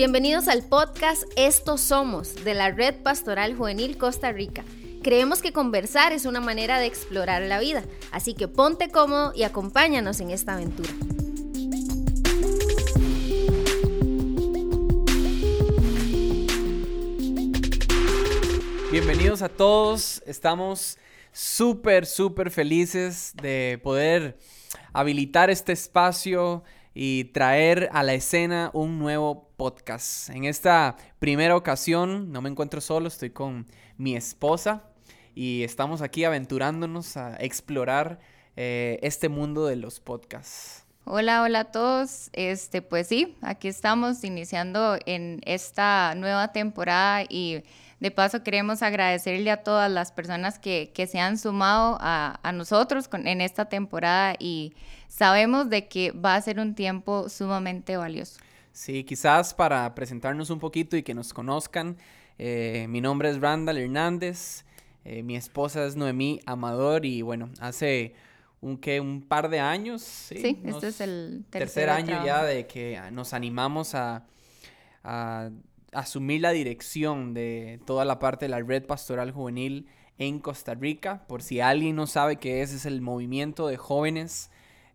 Bienvenidos al podcast Estos Somos de la Red Pastoral Juvenil Costa Rica. Creemos que conversar es una manera de explorar la vida, así que ponte cómodo y acompáñanos en esta aventura. Bienvenidos a todos, estamos súper, súper felices de poder habilitar este espacio y traer a la escena un nuevo podcast. En esta primera ocasión no me encuentro solo, estoy con mi esposa y estamos aquí aventurándonos a explorar eh, este mundo de los podcasts. Hola, hola a todos. Este, pues sí, aquí estamos iniciando en esta nueva temporada y de paso queremos agradecerle a todas las personas que, que se han sumado a, a nosotros en esta temporada y sabemos de que va a ser un tiempo sumamente valioso. Sí, quizás para presentarnos un poquito y que nos conozcan, eh, mi nombre es Randall Hernández, eh, mi esposa es Noemí Amador y bueno, hace un, que un par de años. Sí, este es el tercer, tercer año ya de que nos animamos a, a, asumir la dirección de toda la parte de la red pastoral juvenil en Costa Rica. Por si alguien no sabe que ese es el movimiento de jóvenes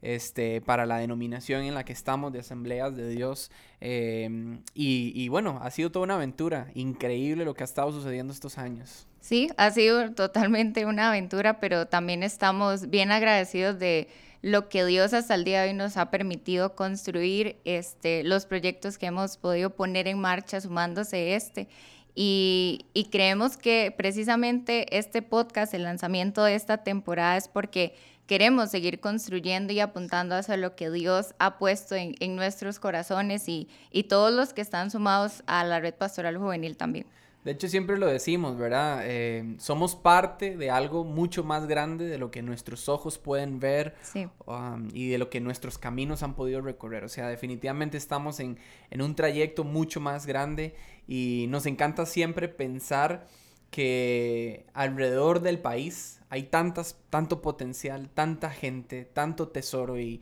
este, para la denominación en la que estamos de Asambleas de Dios. Em, y, y, bueno, ha sido toda una aventura, increíble lo que ha estado sucediendo estos años. Sí, ha sido totalmente una aventura, pero también estamos bien agradecidos de lo que Dios hasta el día de hoy nos ha permitido construir, este, los proyectos que hemos podido poner en marcha sumándose este. Y, y, creemos que precisamente este podcast, el lanzamiento de esta temporada, es porque queremos seguir construyendo y apuntando hacia lo que Dios ha puesto en, en nuestros corazones y, y, todos los que están sumados a la red pastoral juvenil también. De hecho, siempre lo decimos, ¿verdad? Eh, somos parte de algo mucho más grande de lo que nuestros ojos pueden ver sí. um, y de lo que nuestros caminos han podido recorrer. O sea, definitivamente estamos en, en un trayecto mucho más grande y nos encanta siempre pensar que alrededor del país hay tantas, tanto potencial, tanta gente, tanto tesoro y,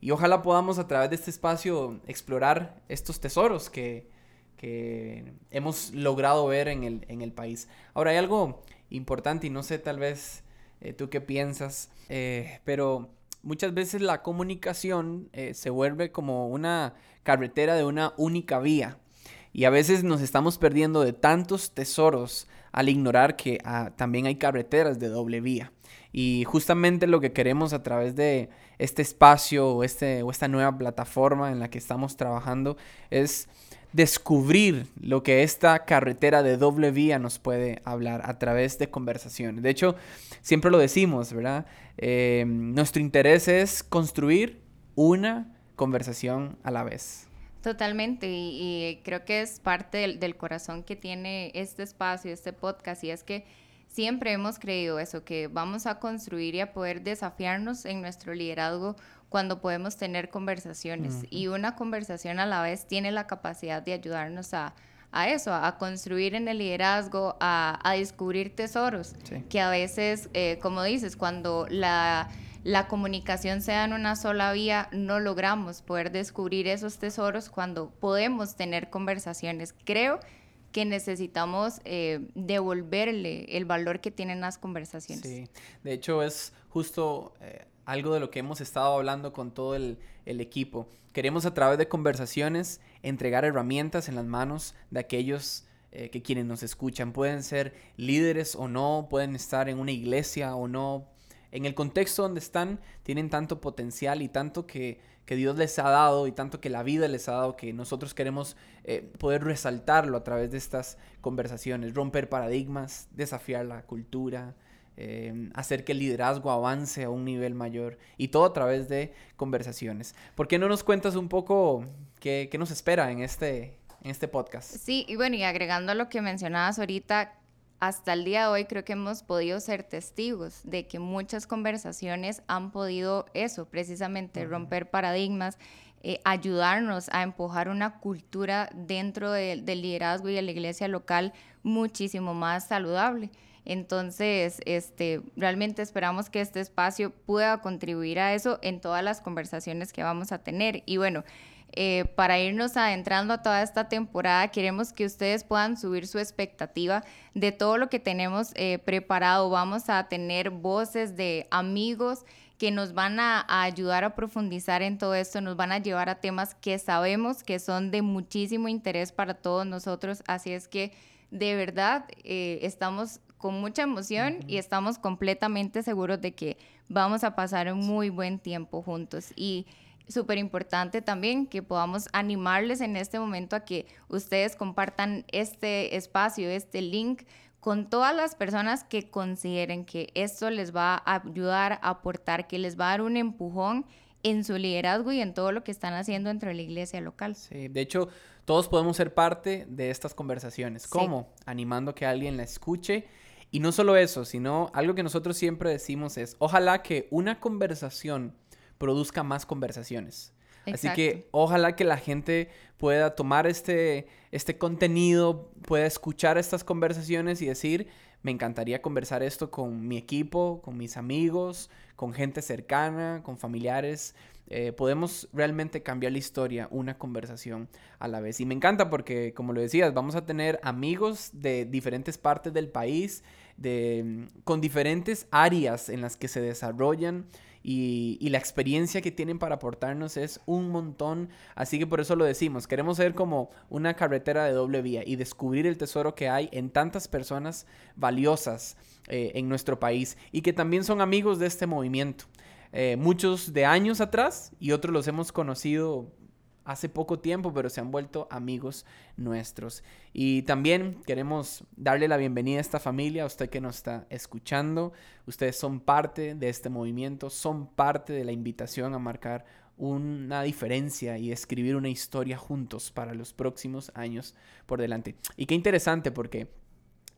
y ojalá podamos a través de este espacio explorar estos tesoros que, que hemos logrado ver en el, en el, país. Ahora hay algo importante y no sé tal vez eh, tú qué piensas, eh, pero muchas veces la comunicación eh, se vuelve como una carretera de una única vía y a veces nos estamos perdiendo de tantos tesoros al ignorar que ah, también hay carreteras de doble vía. Y justamente lo que queremos a través de este espacio o, este, o esta nueva plataforma en la que estamos trabajando es descubrir lo que esta carretera de doble vía nos puede hablar a través de conversaciones. De hecho, siempre lo decimos, ¿verdad? Eh, nuestro interés es construir una conversación a la vez. Totalmente, y, y, creo que es parte del, del, corazón que tiene este espacio, este podcast, y es que siempre hemos creído eso, que vamos a construir y a poder desafiarnos en nuestro liderazgo cuando podemos tener conversaciones. Uh -huh. Y una conversación a la vez tiene la capacidad de ayudarnos a, a eso, a construir en el liderazgo, a, a descubrir tesoros, sí. que a veces, eh, como dices, cuando la la comunicación sea en una sola vía, no logramos poder descubrir esos tesoros cuando podemos tener conversaciones. Creo que necesitamos eh, devolverle el valor que tienen las conversaciones. Sí, de hecho es justo eh, algo de lo que hemos estado hablando con todo el, equipo. Queremos a través de conversaciones entregar herramientas en las manos de aquellos eh, que quienes nos escuchan. Pueden ser líderes o no, pueden estar en una iglesia o no, en el contexto donde están, tienen tanto potencial y tanto que, que, Dios les ha dado y tanto que la vida les ha dado que nosotros queremos eh, poder resaltarlo a través de estas conversaciones, romper paradigmas, desafiar la cultura, eh, hacer que el liderazgo avance a un nivel mayor y todo a través de conversaciones. ¿Por qué no nos cuentas un poco qué, qué nos espera en este, en este podcast? Sí, y bueno, y agregando lo que mencionabas ahorita, hasta el día de hoy creo que hemos podido ser testigos de que muchas conversaciones han podido eso, precisamente romper paradigmas, eh, ayudarnos a empujar una cultura dentro de, del liderazgo y de la iglesia local muchísimo más saludable. Entonces, este, realmente esperamos que este espacio pueda contribuir a eso en todas las conversaciones que vamos a tener. Y bueno, eh, para irnos adentrando a toda esta temporada, queremos que ustedes puedan subir su expectativa de todo lo que tenemos eh, preparado. Vamos a tener voces de amigos que nos van a, ayudar a profundizar en todo esto, nos van a llevar a temas que sabemos que son de muchísimo interés para todos nosotros. Así es que de verdad eh, estamos con mucha emoción y estamos completamente seguros de que vamos a pasar un muy buen tiempo juntos. Y súper importante también que podamos animarles en este momento a que ustedes compartan este espacio, este link con todas las personas que consideren que esto les va a ayudar a aportar, que les va a dar un empujón en su liderazgo y en todo lo que están haciendo dentro de la iglesia local. Sí, de hecho, todos podemos ser parte de estas conversaciones. ¿Cómo? Animando que alguien la escuche. Y no solo eso, sino algo que nosotros siempre decimos es, ojalá que una conversación produzca más conversaciones. Así que ojalá que la gente pueda tomar este, este contenido, pueda escuchar estas conversaciones y decir, me encantaría conversar esto con mi equipo, con mis amigos, con gente cercana, con familiares. Eh, podemos realmente cambiar la historia, una conversación a la vez. Y me encanta porque, como lo decías, vamos a tener amigos de diferentes partes del país, de, con diferentes áreas en las que se desarrollan y, la experiencia que tienen para aportarnos es un montón. Así que por eso lo decimos, queremos ser como una carretera de doble vía y descubrir el tesoro que hay en tantas personas valiosas eh, en nuestro país y que también son amigos de este movimiento. Eh, muchos de años atrás y otros los hemos conocido hace poco tiempo, pero se han vuelto amigos nuestros. Y también queremos darle la bienvenida a esta familia, a usted que nos está escuchando. Ustedes son parte de este movimiento, son parte de la invitación a marcar una diferencia y escribir una historia juntos para los próximos años por delante. Y qué interesante porque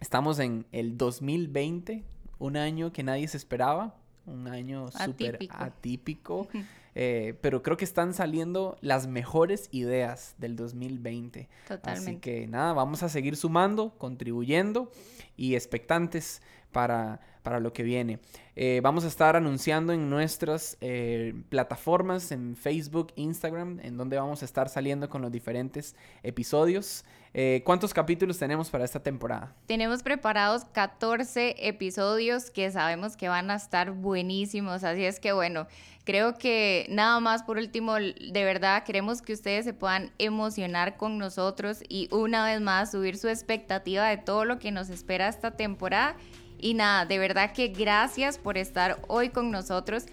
estamos en el 2020, un año que nadie se esperaba, un año súper atípico. Eh, pero creo que están saliendo las mejores ideas del 2020. Totalmente. Así que nada, vamos a seguir sumando, contribuyendo y expectantes para, para lo que viene. Eh, vamos a estar anunciando en nuestras eh, plataformas, en Facebook, Instagram, en donde vamos a estar saliendo con los diferentes episodios. Eh, ¿Cuántos capítulos tenemos para esta temporada? Tenemos preparados 14 episodios que sabemos que van a estar buenísimos, así es que bueno, creo que nada más por último, de verdad queremos que ustedes se puedan emocionar con nosotros y una vez más subir su expectativa de todo lo que nos espera esta temporada. Y nada, de verdad que gracias por estar hoy con nosotros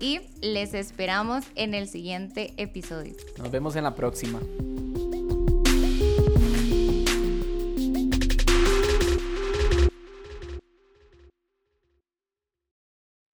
y les esperamos en el siguiente episodio. Nos vemos en la próxima.